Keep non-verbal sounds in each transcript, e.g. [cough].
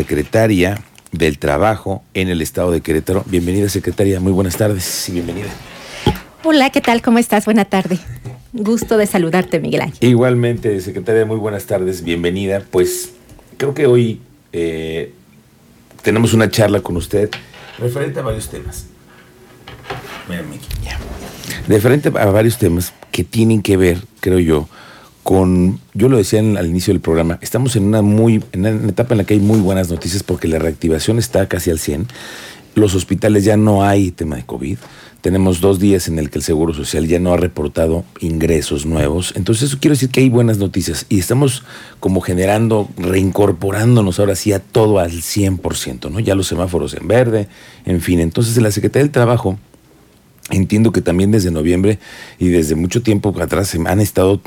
secretaria del Trabajo en el Estado de Querétaro. Bienvenida, secretaria. Muy buenas tardes y bienvenida. Hola, ¿qué tal? ¿Cómo estás? Buena tarde. Gusto de saludarte, Miguel Ángel. Igualmente, secretaria, muy buenas tardes. Bienvenida. Pues creo que hoy eh, tenemos una charla con usted referente a varios temas. Mírame aquí, ya. Referente a varios temas que tienen que ver, creo yo, con, yo lo decía al inicio del programa, estamos en una muy, en una etapa en la que hay muy buenas noticias porque la reactivación está casi al 100. Los hospitales ya no hay tema de COVID. Tenemos dos días en el que el Seguro Social ya no ha reportado ingresos nuevos. Entonces eso quiere decir que hay buenas noticias y estamos como generando, reincorporándonos ahora sí a todo al 100%, ¿no? Ya los semáforos en verde, en fin. Entonces en la Secretaría del Trabajo entiendo que también desde noviembre y desde mucho tiempo atrás se han estado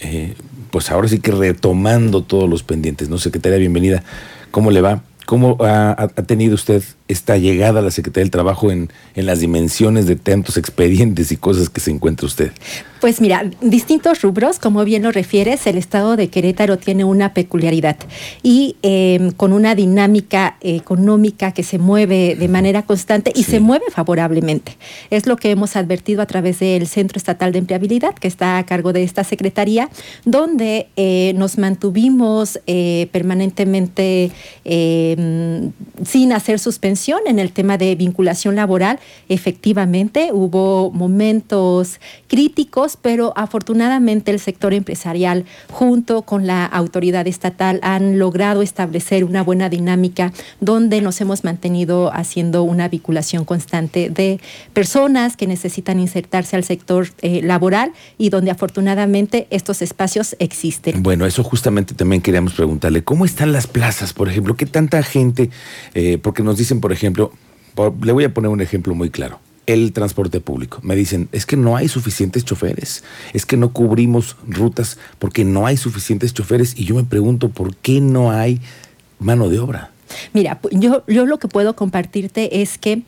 eh, pues ahora sí que retomando todos los pendientes, ¿no? Secretaria, bienvenida. ¿Cómo le va? ¿Cómo ha, tenido usted esta llegada a la Secretaría del Trabajo en, en las dimensiones de tantos expedientes y cosas que se encuentra usted? Pues mira, distintos rubros, como bien lo refieres, el estado de Querétaro tiene una peculiaridad y eh, con una dinámica económica que se mueve de manera constante y Sí. se mueve favorablemente. Es lo que hemos advertido a través del Centro Estatal de Empleabilidad, que está a cargo de esta secretaría, donde eh, nos mantuvimos eh, permanentemente eh, sin hacer suspensión en el tema de vinculación laboral. Efectivamente, hubo momentos críticos, pero afortunadamente el sector empresarial junto con la autoridad estatal han logrado establecer una buena dinámica donde nos hemos mantenido haciendo una vinculación constante de personas que necesitan insertarse al sector eh, laboral y donde afortunadamente estos espacios existen. Bueno, eso justamente también queríamos preguntarle. ¿Cómo están las plazas, por ejemplo? ¿Qué tanta gente? eh, porque nos dicen, por ejemplo, le voy a poner un ejemplo muy claro. El transporte público. Me dicen, es que no hay suficientes choferes, es que no cubrimos rutas porque no hay suficientes choferes. Y yo me pregunto, ¿por qué no hay mano de obra? Mira, yo, yo lo que puedo compartirte es que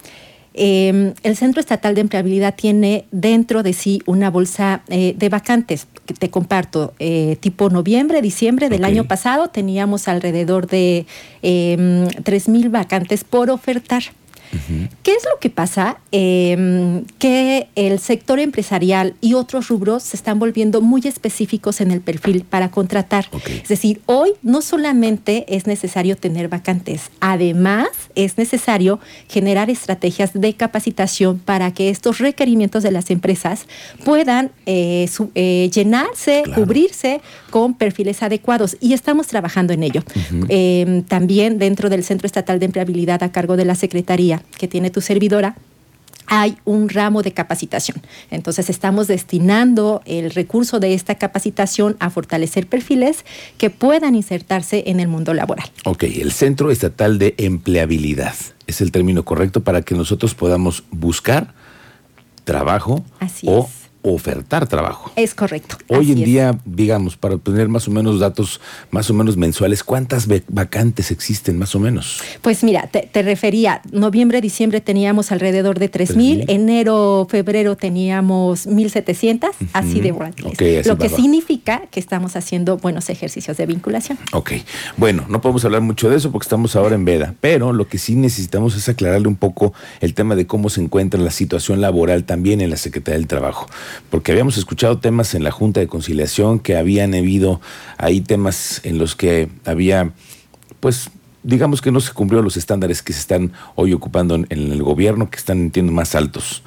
eh, el Centro Estatal de Empleabilidad tiene dentro de sí una bolsa eh, de vacantes. que Te comparto, eh, tipo noviembre, diciembre del año pasado teníamos alrededor de eh, 3.000 vacantes por ofertar. ¿Qué es lo que pasa? Eh, que el sector empresarial y otros rubros se están volviendo muy específicos en el perfil para contratar. Es decir, hoy no solamente es necesario tener vacantes, además es necesario generar estrategias de capacitación para que estos requerimientos de las empresas puedan eh, su- eh, llenarse, Claro. cubrirse con perfiles adecuados y estamos trabajando en ello. Eh, también dentro del Centro Estatal de Empleabilidad a cargo de la Secretaría que tiene tu servidora, hay un ramo de capacitación. Entonces estamos destinando el recurso de esta capacitación a fortalecer perfiles que puedan insertarse en el mundo laboral. Ok, el Centro Estatal de Empleabilidad es el término correcto para que nosotros podamos buscar trabajo Así o es. Ofertar trabajo. Es correcto. Hoy en es. día, digamos, para obtener más o menos datos más o menos mensuales, ¿cuántas vacantes existen más o menos? Pues mira, te, te refería, noviembre, diciembre teníamos alrededor de 3.000, 3,000. enero, febrero teníamos 1.700, así de volantes. Ok, así Lo que va, va. significa que estamos haciendo buenos ejercicios de vinculación. Ok, bueno, no podemos hablar mucho de eso porque estamos ahora en veda, pero lo que sí necesitamos es aclararle un poco el tema de cómo se encuentra la situación laboral también en la Secretaría del Trabajo, porque habíamos escuchado temas en la Junta de Conciliación que habían habido ahí temas en los que había, pues, digamos que no se cumplieron los estándares que se están hoy ocupando en el gobierno, que están entiendo más altos.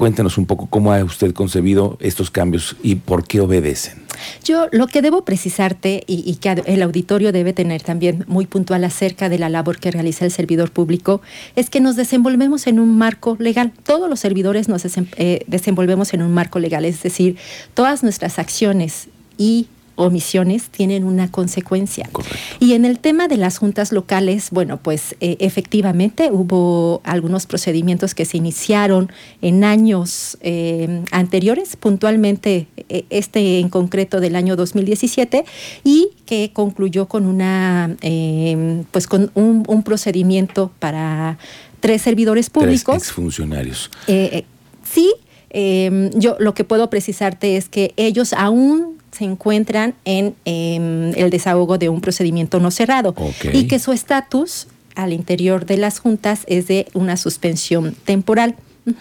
Cuéntenos un poco cómo ha usted concebido estos cambios y por qué obedecen. Yo lo que debo precisarte y, que el auditorio debe tener también muy puntual acerca de la labor que realiza el servidor público es que nos desenvolvemos en un marco legal. Todos los servidores nos eh, desenvolvemos en un marco legal, es decir, todas nuestras acciones y omisiones tienen una consecuencia. Correcto. Y en el tema de las juntas locales, bueno, pues eh, efectivamente hubo algunos procedimientos que se iniciaron en años eh, anteriores, puntualmente eh, este en concreto del año 2017, y que concluyó con una, eh, pues con un, un procedimiento para tres servidores Tres públicos. exfuncionarios. Eh, eh, sí, eh, yo lo que puedo precisarte es que ellos aún se encuentran en em, el desahogo de un procedimiento no cerrado y que su estatus al interior de las juntas es de una suspensión temporal.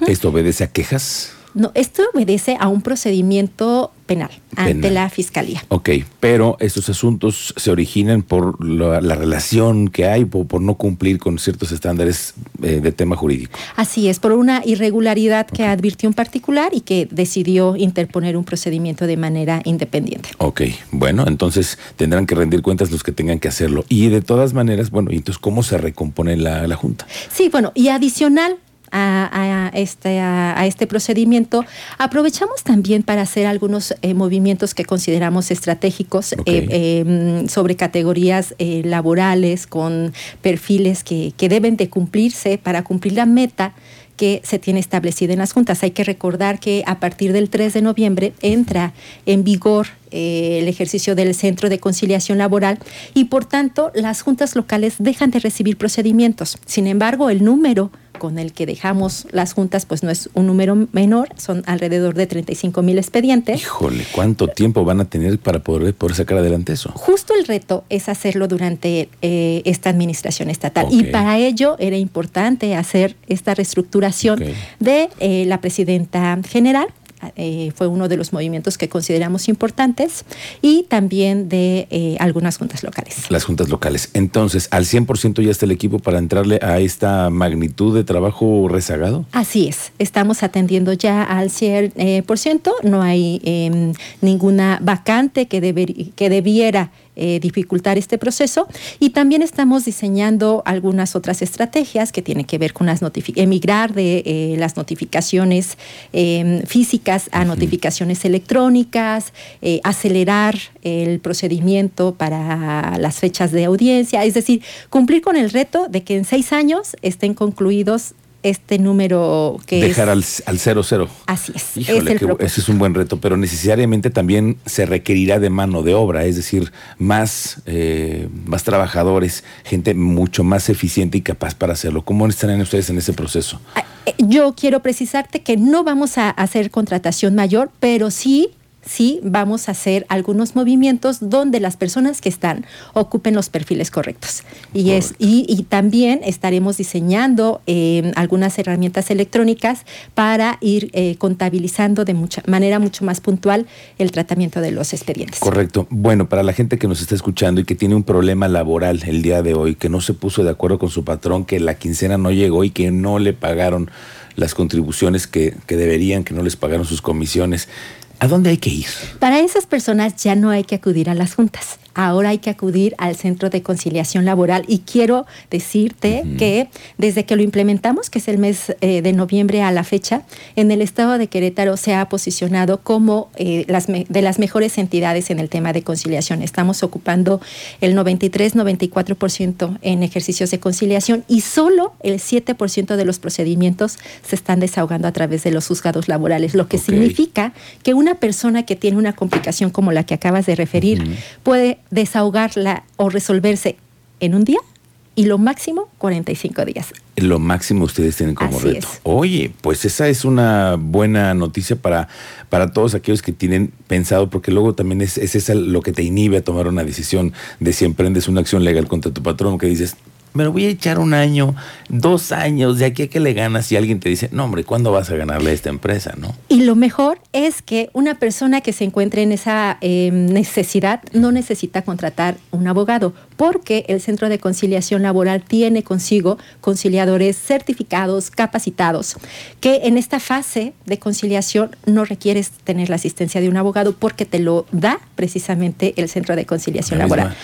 ¿Esto obedece a quejas? No, esto obedece a un procedimiento penal, ante la fiscalía. Ok, pero estos asuntos se originan por la, relación que hay, por, por, no cumplir con ciertos estándares eh, de tema jurídico. Así es, por una irregularidad que advirtió un particular y que decidió interponer un procedimiento de manera independiente. Ok, bueno, entonces tendrán que rendir cuentas los que tengan que hacerlo. Y de todas maneras, bueno, entonces cómo se recompone la, la Junta? Sí, bueno, y adicional a, este, a, este procedimiento, aprovechamos también para hacer algunos eh, movimientos que consideramos estratégicos eh, em, sobre categorías eh, laborales con perfiles que, que deben de cumplirse para cumplir la meta que se tiene establecida en las juntas. Hay que recordar que a partir del 3 de noviembre entra en vigor el ejercicio del Centro de Conciliación Laboral y por tanto las juntas locales dejan de recibir procedimientos. Sin embargo, el número con el que dejamos las juntas, pues no es un número menor, son alrededor de 35 mil expedientes. Híjole, ¿cuánto tiempo van a tener para poder, poder sacar adelante eso? Justo el reto es hacerlo durante eh, esta administración estatal. Y para ello era importante hacer esta reestructuración de eh, la presidenta general eh, fue uno de los movimientos que consideramos importantes y también de eh, algunas juntas locales. Las juntas locales. Entonces, ¿al 100% ya está el equipo para entrarle a esta magnitud de trabajo rezagado? Así es, estamos atendiendo ya al 100%, eh, no hay em, ninguna vacante que, que debiera eh, dificultar este proceso. Y también estamos diseñando algunas otras estrategias que tienen que ver con las emigrar de eh, las notificaciones em, físicas a notificaciones electrónicas, eh, acelerar el procedimiento para las fechas de audiencia, es decir, cumplir con el reto de que en seis años estén concluidos este número que Dejar al, al cero cero. Así es. Híjole, ese es un buen reto, pero necesariamente también se requerirá de mano de obra, es decir, más, eh, más trabajadores, gente mucho más eficiente y capaz para hacerlo. ¿Cómo estarán ustedes en ese proceso? Ah, eh, yo quiero precisarte que no vamos a hacer contratación mayor, pero sí sí vamos a hacer algunos movimientos donde las personas que están ocupen los perfiles correctos. Y, es, y, también estaremos diseñando eh, algunas herramientas electrónicas para ir eh, contabilizando de mucha manera mucho más puntual el tratamiento de los expedientes. Correcto. Bueno, para la gente que nos está escuchando y que tiene un problema laboral el día de hoy, que no se puso de acuerdo con su patrón, que la quincena no llegó y que no le pagaron las contribuciones que, que deberían, que no les pagaron sus comisiones. ¿A dónde hay que ir? Para esas personas ya no hay que acudir a las juntas ahora hay que acudir al Centro de Conciliación Laboral y quiero decirte que desde que lo implementamos, que es el mes eh, de noviembre a la fecha, en el estado de Querétaro se ha posicionado como eh, las de las mejores entidades en el tema de conciliación. Estamos ocupando el 93-94% en ejercicios de conciliación y solo el 7% de los procedimientos se están desahogando a través de los juzgados laborales, lo que significa que una persona que tiene una complicación como la que acabas de referir puede desahogarla o resolverse en un día y lo máximo 45 días. Lo máximo ustedes tienen como reto. Oye, pues esa es una buena noticia para, para todos aquellos que tienen pensado, porque luego también es, es esa lo que te inhibe a tomar una decisión de si emprendes una acción legal contra tu patrón, que dices, me lo voy a echar un año, dos años, de aquí a que le ganas y alguien te dice, no hombre, ¿cuándo vas a ganarle a esta empresa? ¿no? Y lo mejor es que una persona que se encuentre en esa em, necesidad no necesita contratar un abogado, porque el Centro de Conciliación Laboral tiene consigo conciliadores certificados, capacitados, que en esta fase de conciliación no requieres tener la asistencia de un abogado porque te lo da precisamente el Centro de Conciliación Laboral.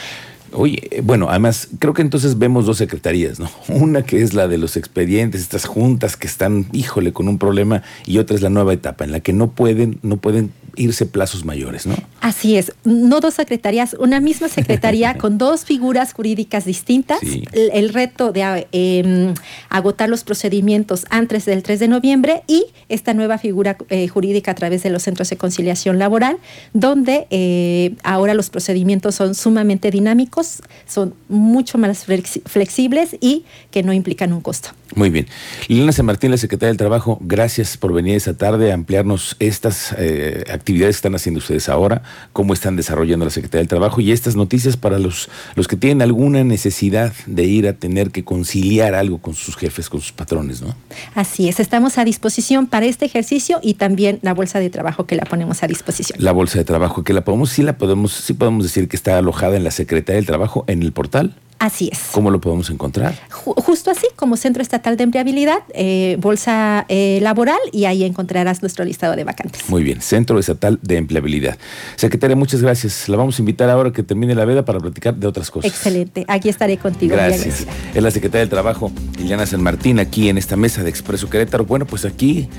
Oye, bueno, además creo que entonces vemos dos secretarías, ¿no? [laughs] Una que es la de los expedientes, estas juntas que están, híjole, con un problema, y otra es la nueva etapa en la que no pueden, no pueden irse plazos mayores, ¿no? Así es, no dos secretarías, una misma secretaría [laughs] con dos figuras jurídicas distintas. El, reto de em, agotar los procedimientos antes del 3 de noviembre y esta nueva figura eh, jurídica a través de los centros de conciliación laboral, donde eh, ahora los procedimientos son sumamente dinámicos, son mucho más flexibles y que no implican un costo. Muy bien. Liliana San Martín, la secretaria del Trabajo, gracias por venir esta tarde a ampliarnos estas eh, actividades actividades están haciendo ustedes ahora, cómo están desarrollando la Secretaría del Trabajo y estas noticias para los, los que tienen alguna necesidad de ir a tener que conciliar algo con sus jefes, con sus patrones, ¿no? Así es, estamos a disposición para este ejercicio y también la bolsa de trabajo que la ponemos a disposición. La bolsa de trabajo que la podemos, sí la podemos, sí podemos decir que está alojada en la Secretaría del Trabajo en el portal. Así es. ¿Cómo lo podemos encontrar? justo así, como Centro Estatal de Empleabilidad, eh, Bolsa eh, Laboral, y ahí encontrarás nuestro listado de vacantes. Muy bien, Centro Estatal de Empleabilidad. Secretaria, muchas gracias. La vamos a invitar ahora que termine la veda para platicar de otras cosas. Excelente, aquí estaré contigo. Gracias. Es la Secretaria del Trabajo, Liliana San Martín, aquí en esta mesa de Expreso Querétaro. Bueno, pues aquí